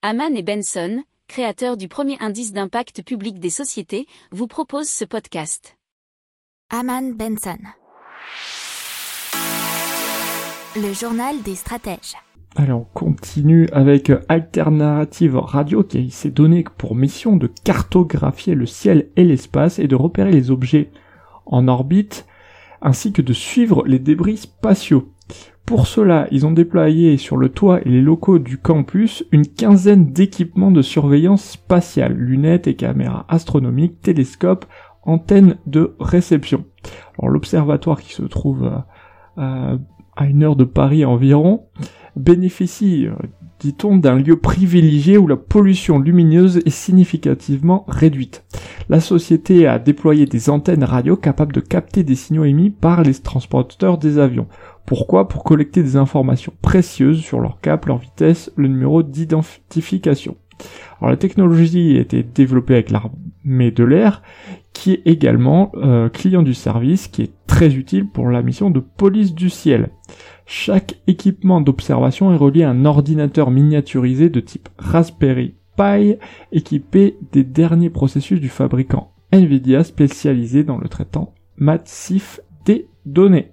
Haman et Benson, créateurs du premier indice d'impact public des sociétés, vous proposent ce podcast. Haman Benson. Le journal des stratèges. Allez, on continue avec Alternative Radio qui s'est donné pour mission de cartographier le ciel et l'espace et de repérer les objets en orbite ainsi que de suivre les débris spatiaux. Pour cela, ils ont déployé sur le toit et les locaux du campus une quinzaine d'équipements de surveillance spatiale, lunettes et caméras astronomiques, télescopes, antennes de réception. Alors l'observatoire qui se trouve euh, à une heure de Paris environ bénéficie, euh, dit-on, d'un lieu privilégié où la pollution lumineuse est significativement réduite. La société a déployé des antennes radio capables de capter des signaux émis par les transporteurs des avions. Pourquoi Pour collecter des informations précieuses sur leur cap, leur vitesse, le numéro d'identification. Alors la technologie a été développée avec l'armée de l'air, qui est également euh, client du service, qui est très utile pour la mission de police du ciel. Chaque équipement d'observation est relié à un ordinateur miniaturisé de type Raspberry Pi équipé des derniers processus du fabricant Nvidia spécialisé dans le traitement massif des données.